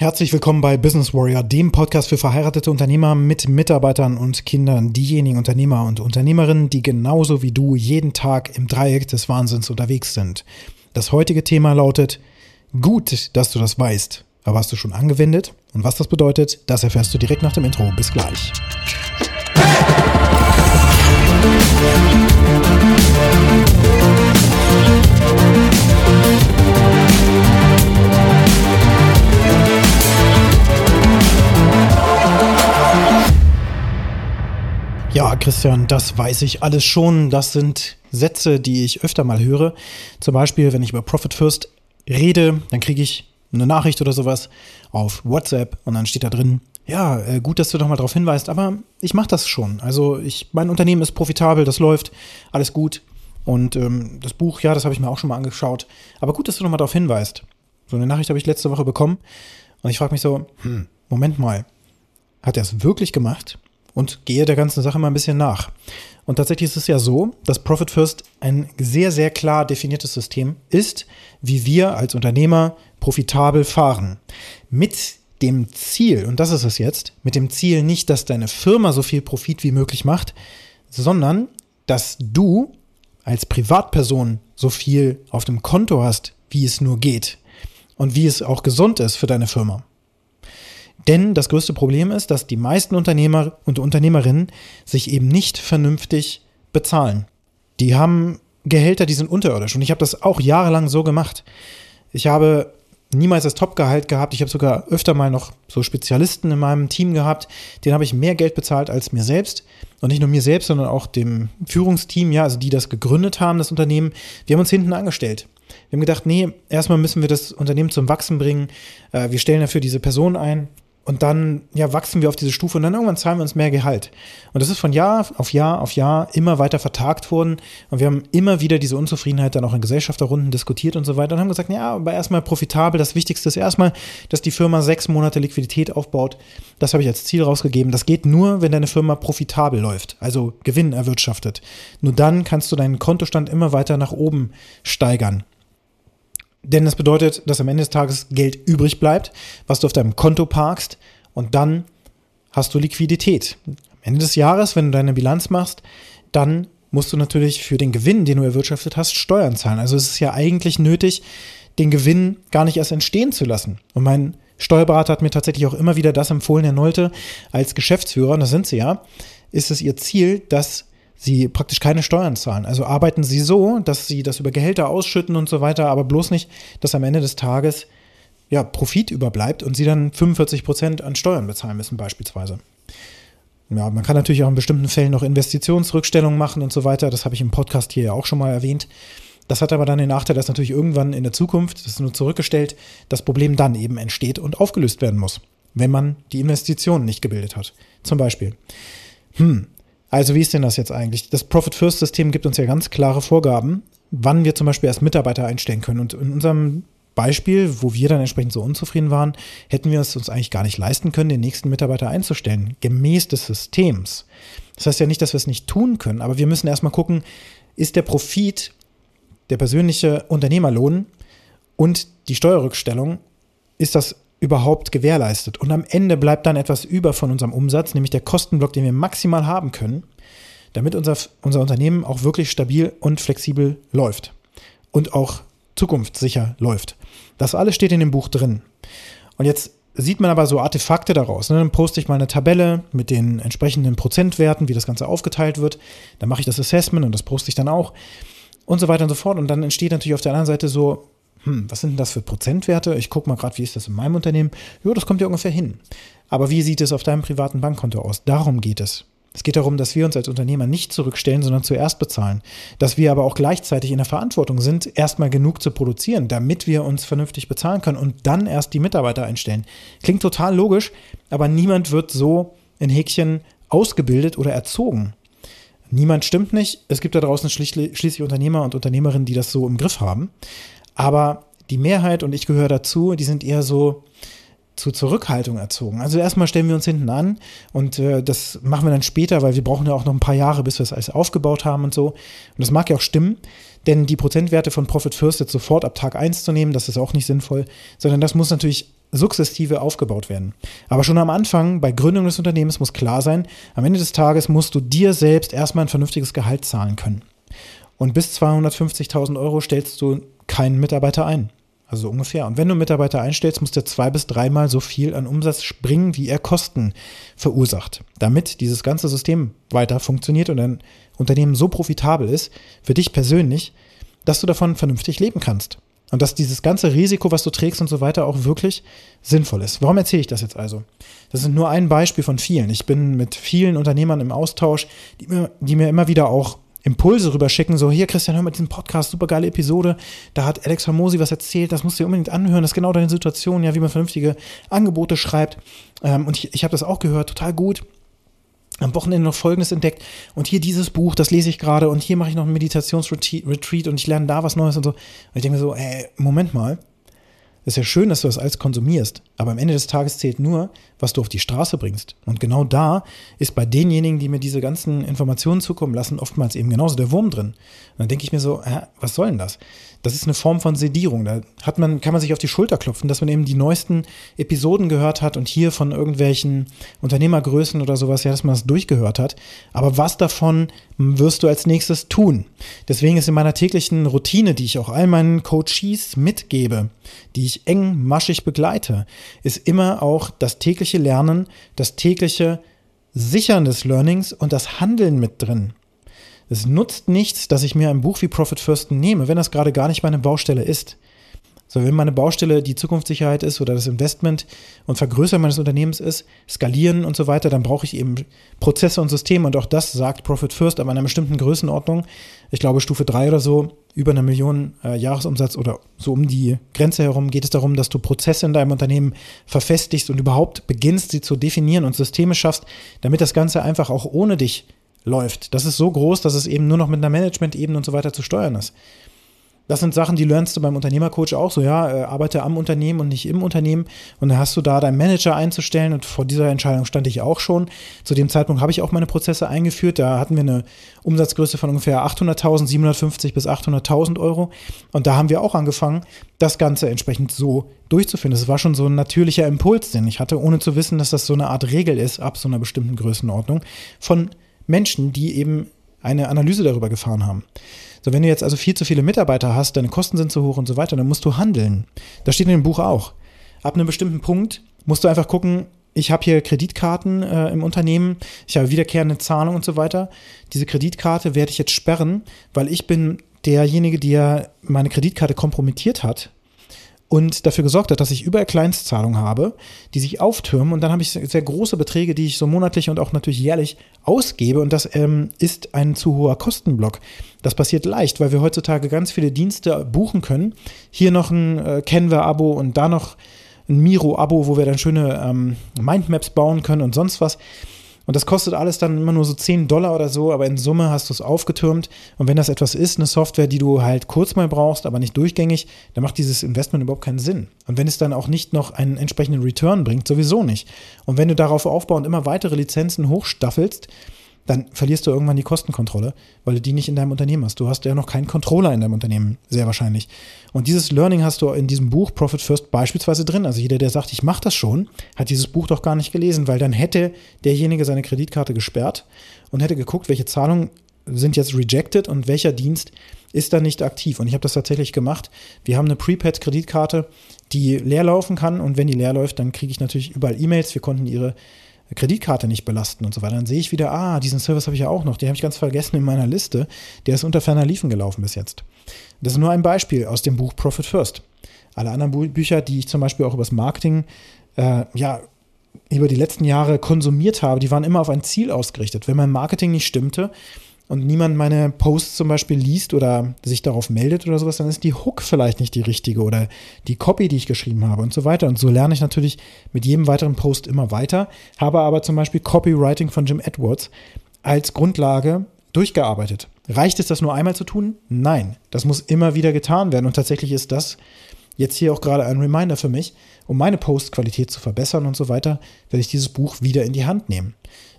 Herzlich willkommen bei Business Warrior, dem Podcast für verheiratete Unternehmer mit Mitarbeitern und Kindern, diejenigen Unternehmer und Unternehmerinnen, die genauso wie du jeden Tag im Dreieck des Wahnsinns unterwegs sind. Das heutige Thema lautet, gut, dass du das weißt, aber hast du schon angewendet? Und was das bedeutet, das erfährst du direkt nach dem Intro. Bis gleich. Ja, Christian, das weiß ich alles schon. Das sind Sätze, die ich öfter mal höre. Zum Beispiel, wenn ich über Profit First rede, dann kriege ich eine Nachricht oder sowas auf WhatsApp und dann steht da drin, ja, äh, gut, dass du doch mal darauf hinweist, aber ich mache das schon. Also ich, mein Unternehmen ist profitabel, das läuft, alles gut. Und ähm, das Buch, ja, das habe ich mir auch schon mal angeschaut. Aber gut, dass du noch mal darauf hinweist. So eine Nachricht habe ich letzte Woche bekommen und ich frage mich so, hm, Moment mal, hat er es wirklich gemacht? Und gehe der ganzen Sache mal ein bisschen nach. Und tatsächlich ist es ja so, dass Profit First ein sehr, sehr klar definiertes System ist, wie wir als Unternehmer profitabel fahren. Mit dem Ziel, und das ist es jetzt, mit dem Ziel nicht, dass deine Firma so viel Profit wie möglich macht, sondern dass du als Privatperson so viel auf dem Konto hast, wie es nur geht und wie es auch gesund ist für deine Firma. Denn das größte Problem ist, dass die meisten Unternehmer und Unternehmerinnen sich eben nicht vernünftig bezahlen. Die haben Gehälter, die sind unterirdisch. Und ich habe das auch jahrelang so gemacht. Ich habe niemals das Topgehalt gehabt. Ich habe sogar öfter mal noch so Spezialisten in meinem Team gehabt. Den habe ich mehr Geld bezahlt als mir selbst. Und nicht nur mir selbst, sondern auch dem Führungsteam, ja, also die das gegründet haben, das Unternehmen. Wir haben uns hinten angestellt. Wir haben gedacht, nee, erstmal müssen wir das Unternehmen zum Wachsen bringen. Äh, wir stellen dafür diese Person ein. Und dann ja, wachsen wir auf diese Stufe und dann irgendwann zahlen wir uns mehr Gehalt. Und das ist von Jahr auf Jahr auf Jahr immer weiter vertagt worden. Und wir haben immer wieder diese Unzufriedenheit dann auch in Gesellschafterrunden diskutiert und so weiter und haben gesagt, ja, aber erstmal profitabel. Das Wichtigste ist erstmal, dass die Firma sechs Monate Liquidität aufbaut. Das habe ich als Ziel rausgegeben. Das geht nur, wenn deine Firma profitabel läuft, also Gewinn erwirtschaftet. Nur dann kannst du deinen Kontostand immer weiter nach oben steigern. Denn das bedeutet, dass am Ende des Tages Geld übrig bleibt, was du auf deinem Konto parkst und dann hast du Liquidität. Am Ende des Jahres, wenn du deine Bilanz machst, dann musst du natürlich für den Gewinn, den du erwirtschaftet hast, Steuern zahlen. Also es ist ja eigentlich nötig, den Gewinn gar nicht erst entstehen zu lassen. Und mein Steuerberater hat mir tatsächlich auch immer wieder das empfohlen, Herr Nolte, als Geschäftsführer, und das sind sie ja, ist es ihr Ziel, dass sie praktisch keine Steuern zahlen. Also arbeiten sie so, dass sie das über Gehälter ausschütten und so weiter, aber bloß nicht, dass am Ende des Tages ja, Profit überbleibt und sie dann 45 Prozent an Steuern bezahlen müssen beispielsweise. Ja, man kann natürlich auch in bestimmten Fällen noch Investitionsrückstellungen machen und so weiter. Das habe ich im Podcast hier ja auch schon mal erwähnt. Das hat aber dann den Nachteil, dass natürlich irgendwann in der Zukunft, das ist nur zurückgestellt, das Problem dann eben entsteht und aufgelöst werden muss, wenn man die Investitionen nicht gebildet hat. Zum Beispiel. Hm, also wie ist denn das jetzt eigentlich? Das Profit First System gibt uns ja ganz klare Vorgaben, wann wir zum Beispiel erst Mitarbeiter einstellen können. Und in unserem Beispiel, wo wir dann entsprechend so unzufrieden waren, hätten wir es uns eigentlich gar nicht leisten können, den nächsten Mitarbeiter einzustellen, gemäß des Systems. Das heißt ja nicht, dass wir es nicht tun können, aber wir müssen erstmal gucken, ist der Profit, der persönliche Unternehmerlohn und die Steuerrückstellung, ist das überhaupt gewährleistet. Und am Ende bleibt dann etwas über von unserem Umsatz, nämlich der Kostenblock, den wir maximal haben können, damit unser, unser Unternehmen auch wirklich stabil und flexibel läuft und auch zukunftssicher läuft. Das alles steht in dem Buch drin. Und jetzt sieht man aber so Artefakte daraus. Ne? Dann poste ich mal eine Tabelle mit den entsprechenden Prozentwerten, wie das Ganze aufgeteilt wird. Dann mache ich das Assessment und das poste ich dann auch und so weiter und so fort. Und dann entsteht natürlich auf der anderen Seite so hm, was sind denn das für Prozentwerte? Ich gucke mal gerade, wie ist das in meinem Unternehmen? Ja, das kommt ja ungefähr hin. Aber wie sieht es auf deinem privaten Bankkonto aus? Darum geht es. Es geht darum, dass wir uns als Unternehmer nicht zurückstellen, sondern zuerst bezahlen. Dass wir aber auch gleichzeitig in der Verantwortung sind, erstmal genug zu produzieren, damit wir uns vernünftig bezahlen können und dann erst die Mitarbeiter einstellen. Klingt total logisch, aber niemand wird so in Häkchen ausgebildet oder erzogen. Niemand stimmt nicht. Es gibt da draußen schließlich Unternehmer und Unternehmerinnen, die das so im Griff haben. Aber die Mehrheit, und ich gehöre dazu, die sind eher so zu Zurückhaltung erzogen. Also erstmal stellen wir uns hinten an und äh, das machen wir dann später, weil wir brauchen ja auch noch ein paar Jahre, bis wir es alles aufgebaut haben und so. Und das mag ja auch stimmen, denn die Prozentwerte von Profit First jetzt sofort ab Tag 1 zu nehmen, das ist auch nicht sinnvoll, sondern das muss natürlich sukzessive aufgebaut werden. Aber schon am Anfang, bei Gründung des Unternehmens, muss klar sein, am Ende des Tages musst du dir selbst erstmal ein vernünftiges Gehalt zahlen können. Und bis 250.000 Euro stellst du keinen Mitarbeiter ein. Also ungefähr. Und wenn du einen Mitarbeiter einstellst, muss der zwei bis dreimal so viel an Umsatz springen, wie er Kosten verursacht. Damit dieses ganze System weiter funktioniert und ein Unternehmen so profitabel ist, für dich persönlich, dass du davon vernünftig leben kannst. Und dass dieses ganze Risiko, was du trägst und so weiter, auch wirklich sinnvoll ist. Warum erzähle ich das jetzt also? Das ist nur ein Beispiel von vielen. Ich bin mit vielen Unternehmern im Austausch, die mir, die mir immer wieder auch Impulse rüberschicken, so hier Christian, hör mal diesen Podcast, super geile Episode, da hat Alex Hormosi was erzählt, das musst du dir unbedingt anhören, das ist genau deine Situation, ja, wie man vernünftige Angebote schreibt. Ähm, und ich, ich habe das auch gehört, total gut, am Wochenende noch Folgendes entdeckt. Und hier dieses Buch, das lese ich gerade. Und hier mache ich noch einen Meditationsretreat und ich lerne da was Neues und so. Und ich denke mir so, ey, Moment mal, ist ja schön, dass du das alles konsumierst, aber am Ende des Tages zählt nur, was du auf die Straße bringst. Und genau da ist bei denjenigen, die mir diese ganzen Informationen zukommen lassen, oftmals eben genauso der Wurm drin. Und dann denke ich mir so, hä, was soll denn das? Das ist eine Form von Sedierung. Da hat man, kann man sich auf die Schulter klopfen, dass man eben die neuesten Episoden gehört hat und hier von irgendwelchen Unternehmergrößen oder sowas, ja, dass man das durchgehört hat. Aber was davon wirst du als nächstes tun? Deswegen ist in meiner täglichen Routine, die ich auch all meinen Coaches mitgebe, die ich eng maschig begleite, ist immer auch das tägliche Lernen, das tägliche Sichern des Learnings und das Handeln mit drin. Es nutzt nichts, dass ich mir ein Buch wie Profit First nehme, wenn das gerade gar nicht meine Baustelle ist. So, wenn meine Baustelle die Zukunftssicherheit ist oder das Investment und Vergrößern meines Unternehmens ist, skalieren und so weiter, dann brauche ich eben Prozesse und Systeme und auch das sagt Profit First, aber in einer bestimmten Größenordnung. Ich glaube, Stufe 3 oder so, über eine Million äh, Jahresumsatz oder so um die Grenze herum geht es darum, dass du Prozesse in deinem Unternehmen verfestigst und überhaupt beginnst, sie zu definieren und Systeme schaffst, damit das Ganze einfach auch ohne dich läuft. Das ist so groß, dass es eben nur noch mit einer Management-Ebene und so weiter zu steuern ist. Das sind Sachen, die lernst du beim Unternehmercoach auch so, ja, äh, arbeite am Unternehmen und nicht im Unternehmen. Und dann hast du da deinen Manager einzustellen und vor dieser Entscheidung stand ich auch schon. Zu dem Zeitpunkt habe ich auch meine Prozesse eingeführt. Da hatten wir eine Umsatzgröße von ungefähr 800.000, 750 bis 800.000 Euro. Und da haben wir auch angefangen, das Ganze entsprechend so durchzuführen. Das war schon so ein natürlicher Impuls, den ich hatte, ohne zu wissen, dass das so eine Art Regel ist, ab so einer bestimmten Größenordnung, von Menschen, die eben eine Analyse darüber gefahren haben. So, wenn du jetzt also viel zu viele Mitarbeiter hast, deine Kosten sind zu hoch und so weiter, dann musst du handeln. Das steht in dem Buch auch. Ab einem bestimmten Punkt musst du einfach gucken, ich habe hier Kreditkarten äh, im Unternehmen, ich habe wiederkehrende Zahlungen und so weiter. Diese Kreditkarte werde ich jetzt sperren, weil ich bin derjenige, der meine Kreditkarte kompromittiert hat und dafür gesorgt hat, dass ich überall Kleinstzahlungen habe, die sich auftürmen und dann habe ich sehr große Beträge, die ich so monatlich und auch natürlich jährlich ausgebe und das ähm, ist ein zu hoher Kostenblock. Das passiert leicht, weil wir heutzutage ganz viele Dienste buchen können. Hier noch ein äh, Canva-Abo und da noch ein Miro-Abo, wo wir dann schöne ähm, Mindmaps bauen können und sonst was. Und das kostet alles dann immer nur so 10 Dollar oder so, aber in Summe hast du es aufgetürmt. Und wenn das etwas ist, eine Software, die du halt kurz mal brauchst, aber nicht durchgängig, dann macht dieses Investment überhaupt keinen Sinn. Und wenn es dann auch nicht noch einen entsprechenden Return bringt, sowieso nicht. Und wenn du darauf aufbauend immer weitere Lizenzen hochstaffelst, dann verlierst du irgendwann die Kostenkontrolle, weil du die nicht in deinem Unternehmen hast. Du hast ja noch keinen Controller in deinem Unternehmen, sehr wahrscheinlich. Und dieses Learning hast du in diesem Buch Profit First beispielsweise drin. Also jeder, der sagt, ich mache das schon, hat dieses Buch doch gar nicht gelesen, weil dann hätte derjenige seine Kreditkarte gesperrt und hätte geguckt, welche Zahlungen sind jetzt rejected und welcher Dienst ist dann nicht aktiv. Und ich habe das tatsächlich gemacht. Wir haben eine Prepaid-Kreditkarte, die leer laufen kann und wenn die leer läuft, dann kriege ich natürlich überall E-Mails. Wir konnten ihre Kreditkarte nicht belasten und so weiter. Dann sehe ich wieder, ah, diesen Service habe ich ja auch noch, den habe ich ganz vergessen in meiner Liste. Der ist unter ferner Liefen gelaufen bis jetzt. Das ist nur ein Beispiel aus dem Buch Profit First. Alle anderen Bü Bücher, die ich zum Beispiel auch über das Marketing, äh, ja, über die letzten Jahre konsumiert habe, die waren immer auf ein Ziel ausgerichtet. Wenn mein Marketing nicht stimmte, und niemand meine Posts zum Beispiel liest oder sich darauf meldet oder sowas, dann ist die Hook vielleicht nicht die richtige oder die Copy, die ich geschrieben habe und so weiter. Und so lerne ich natürlich mit jedem weiteren Post immer weiter, habe aber zum Beispiel Copywriting von Jim Edwards als Grundlage durchgearbeitet. Reicht es, das nur einmal zu tun? Nein, das muss immer wieder getan werden. Und tatsächlich ist das jetzt hier auch gerade ein Reminder für mich, um meine Postqualität zu verbessern und so weiter, werde ich dieses Buch wieder in die Hand nehmen.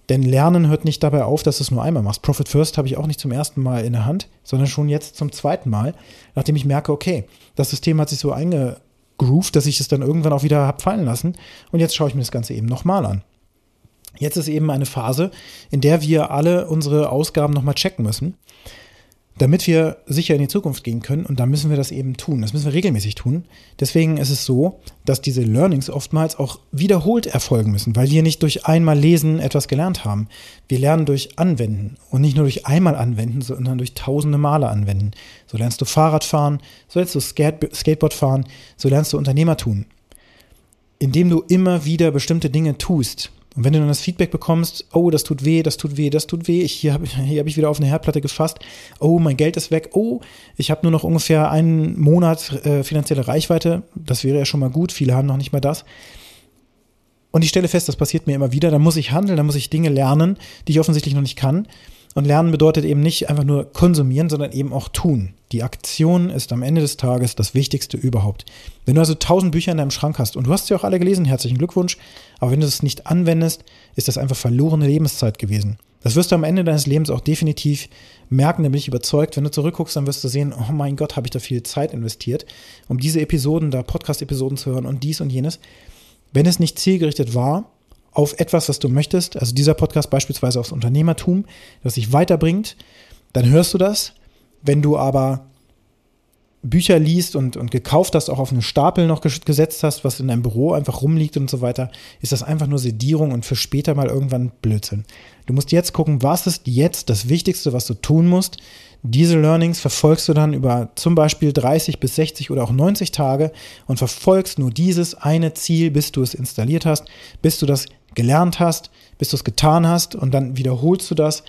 Denn Lernen hört nicht dabei auf, dass du es nur einmal machst. Profit First habe ich auch nicht zum ersten Mal in der Hand, sondern schon jetzt zum zweiten Mal, nachdem ich merke, okay, das System hat sich so einge, Groove, dass ich es dann irgendwann auch wieder hab fallen lassen. Und jetzt schaue ich mir das Ganze eben nochmal an. Jetzt ist eben eine Phase, in der wir alle unsere Ausgaben nochmal checken müssen damit wir sicher in die Zukunft gehen können. Und da müssen wir das eben tun. Das müssen wir regelmäßig tun. Deswegen ist es so, dass diese Learnings oftmals auch wiederholt erfolgen müssen, weil wir nicht durch einmal Lesen etwas gelernt haben. Wir lernen durch Anwenden und nicht nur durch einmal anwenden, sondern durch tausende Male anwenden. So lernst du Fahrrad fahren, so lernst du Skateboard fahren, so lernst du Unternehmer tun. Indem du immer wieder bestimmte Dinge tust, und wenn du dann das Feedback bekommst, oh, das tut weh, das tut weh, das tut weh, ich, hier habe hab ich wieder auf eine Herdplatte gefasst, oh, mein Geld ist weg, oh, ich habe nur noch ungefähr einen Monat äh, finanzielle Reichweite, das wäre ja schon mal gut, viele haben noch nicht mal das. Und ich stelle fest, das passiert mir immer wieder, dann muss ich handeln, dann muss ich Dinge lernen, die ich offensichtlich noch nicht kann. Und lernen bedeutet eben nicht einfach nur konsumieren, sondern eben auch tun. Die Aktion ist am Ende des Tages das Wichtigste überhaupt. Wenn du also tausend Bücher in deinem Schrank hast und du hast sie auch alle gelesen, herzlichen Glückwunsch, aber wenn du es nicht anwendest, ist das einfach verlorene Lebenszeit gewesen. Das wirst du am Ende deines Lebens auch definitiv merken, da bin ich überzeugt. Wenn du zurückguckst, dann wirst du sehen, oh mein Gott, habe ich da viel Zeit investiert, um diese Episoden, da Podcast-Episoden zu hören und dies und jenes. Wenn es nicht zielgerichtet war, auf etwas, was du möchtest, also dieser Podcast beispielsweise aufs Unternehmertum, das dich weiterbringt, dann hörst du das. Wenn du aber Bücher liest und, und gekauft hast, auch auf einen Stapel noch gesetzt hast, was in deinem Büro einfach rumliegt und so weiter, ist das einfach nur Sedierung und für später mal irgendwann Blödsinn. Du musst jetzt gucken, was ist jetzt das Wichtigste, was du tun musst. Diese Learnings verfolgst du dann über zum Beispiel 30 bis 60 oder auch 90 Tage und verfolgst nur dieses eine Ziel, bis du es installiert hast, bis du das gelernt hast, bis du es getan hast und dann wiederholst du das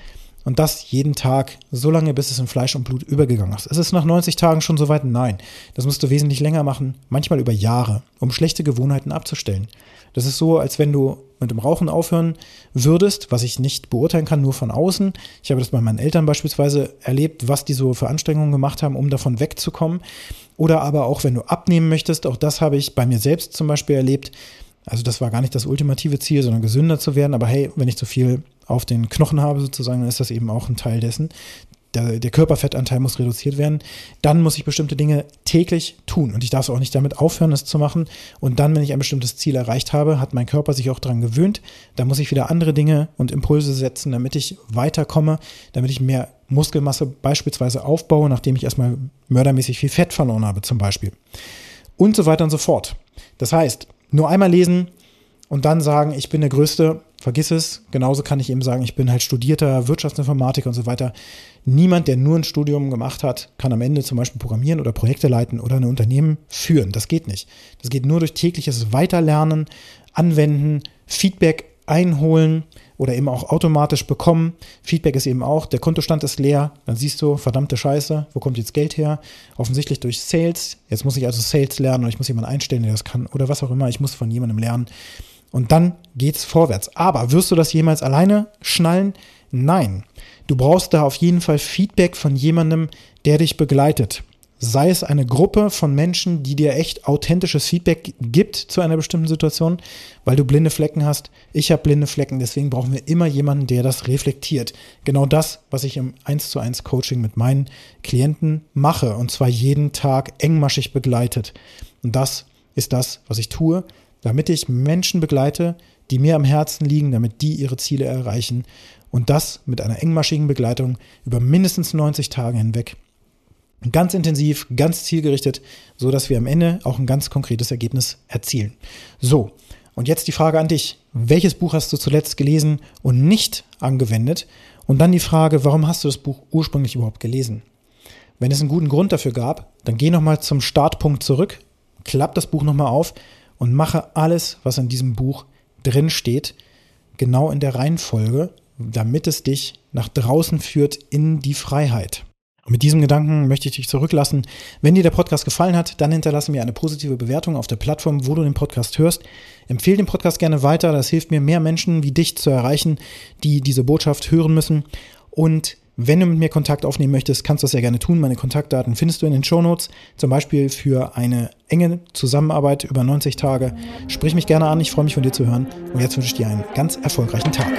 und das jeden Tag, so lange, bis es in Fleisch und Blut übergegangen ist. Ist es nach 90 Tagen schon so weit? Nein. Das musst du wesentlich länger machen, manchmal über Jahre, um schlechte Gewohnheiten abzustellen. Das ist so, als wenn du mit dem Rauchen aufhören würdest, was ich nicht beurteilen kann, nur von außen. Ich habe das bei meinen Eltern beispielsweise erlebt, was die so für Anstrengungen gemacht haben, um davon wegzukommen. Oder aber auch, wenn du abnehmen möchtest, auch das habe ich bei mir selbst zum Beispiel erlebt. Also das war gar nicht das ultimative Ziel, sondern gesünder zu werden. Aber hey, wenn ich zu viel auf den Knochen habe sozusagen, dann ist das eben auch ein Teil dessen. Der, der, Körperfettanteil muss reduziert werden. Dann muss ich bestimmte Dinge täglich tun. Und ich darf auch nicht damit aufhören, das zu machen. Und dann, wenn ich ein bestimmtes Ziel erreicht habe, hat mein Körper sich auch daran gewöhnt. Da muss ich wieder andere Dinge und Impulse setzen, damit ich weiterkomme, damit ich mehr Muskelmasse beispielsweise aufbaue, nachdem ich erstmal mördermäßig viel Fett verloren habe, zum Beispiel. Und so weiter und so fort. Das heißt, nur einmal lesen und dann sagen, ich bin der Größte, vergiss es. Genauso kann ich eben sagen, ich bin halt studierter Wirtschaftsinformatiker und so weiter. Niemand, der nur ein Studium gemacht hat, kann am Ende zum Beispiel programmieren oder Projekte leiten oder ein Unternehmen führen. Das geht nicht. Das geht nur durch tägliches Weiterlernen, Anwenden, Feedback einholen oder eben auch automatisch bekommen. Feedback ist eben auch, der Kontostand ist leer, dann siehst du, verdammte Scheiße, wo kommt jetzt Geld her? Offensichtlich durch Sales. Jetzt muss ich also Sales lernen und ich muss jemanden einstellen, der das kann oder was auch immer. Ich muss von jemandem lernen. Und dann geht's vorwärts. Aber wirst du das jemals alleine schnallen? Nein. Du brauchst da auf jeden Fall Feedback von jemandem, der dich begleitet sei es eine Gruppe von Menschen, die dir echt authentisches Feedback gibt zu einer bestimmten Situation, weil du blinde Flecken hast. Ich habe blinde Flecken, deswegen brauchen wir immer jemanden, der das reflektiert. Genau das, was ich im 1 zu 1 Coaching mit meinen Klienten mache und zwar jeden Tag engmaschig begleitet. Und das ist das, was ich tue, damit ich Menschen begleite, die mir am Herzen liegen, damit die ihre Ziele erreichen und das mit einer engmaschigen Begleitung über mindestens 90 Tage hinweg Ganz intensiv, ganz zielgerichtet, so dass wir am Ende auch ein ganz konkretes Ergebnis erzielen. So. Und jetzt die Frage an dich. Welches Buch hast du zuletzt gelesen und nicht angewendet? Und dann die Frage, warum hast du das Buch ursprünglich überhaupt gelesen? Wenn es einen guten Grund dafür gab, dann geh nochmal zum Startpunkt zurück, klapp das Buch nochmal auf und mache alles, was in diesem Buch drin steht, genau in der Reihenfolge, damit es dich nach draußen führt in die Freiheit. Und mit diesem Gedanken möchte ich dich zurücklassen. Wenn dir der Podcast gefallen hat, dann hinterlasse mir eine positive Bewertung auf der Plattform, wo du den Podcast hörst. Empfehle den Podcast gerne weiter. Das hilft mir, mehr Menschen wie dich zu erreichen, die diese Botschaft hören müssen. Und wenn du mit mir Kontakt aufnehmen möchtest, kannst du das sehr gerne tun. Meine Kontaktdaten findest du in den Shownotes, zum Beispiel für eine enge Zusammenarbeit über 90 Tage. Sprich mich gerne an, ich freue mich von dir zu hören. Und jetzt wünsche ich dir einen ganz erfolgreichen Tag.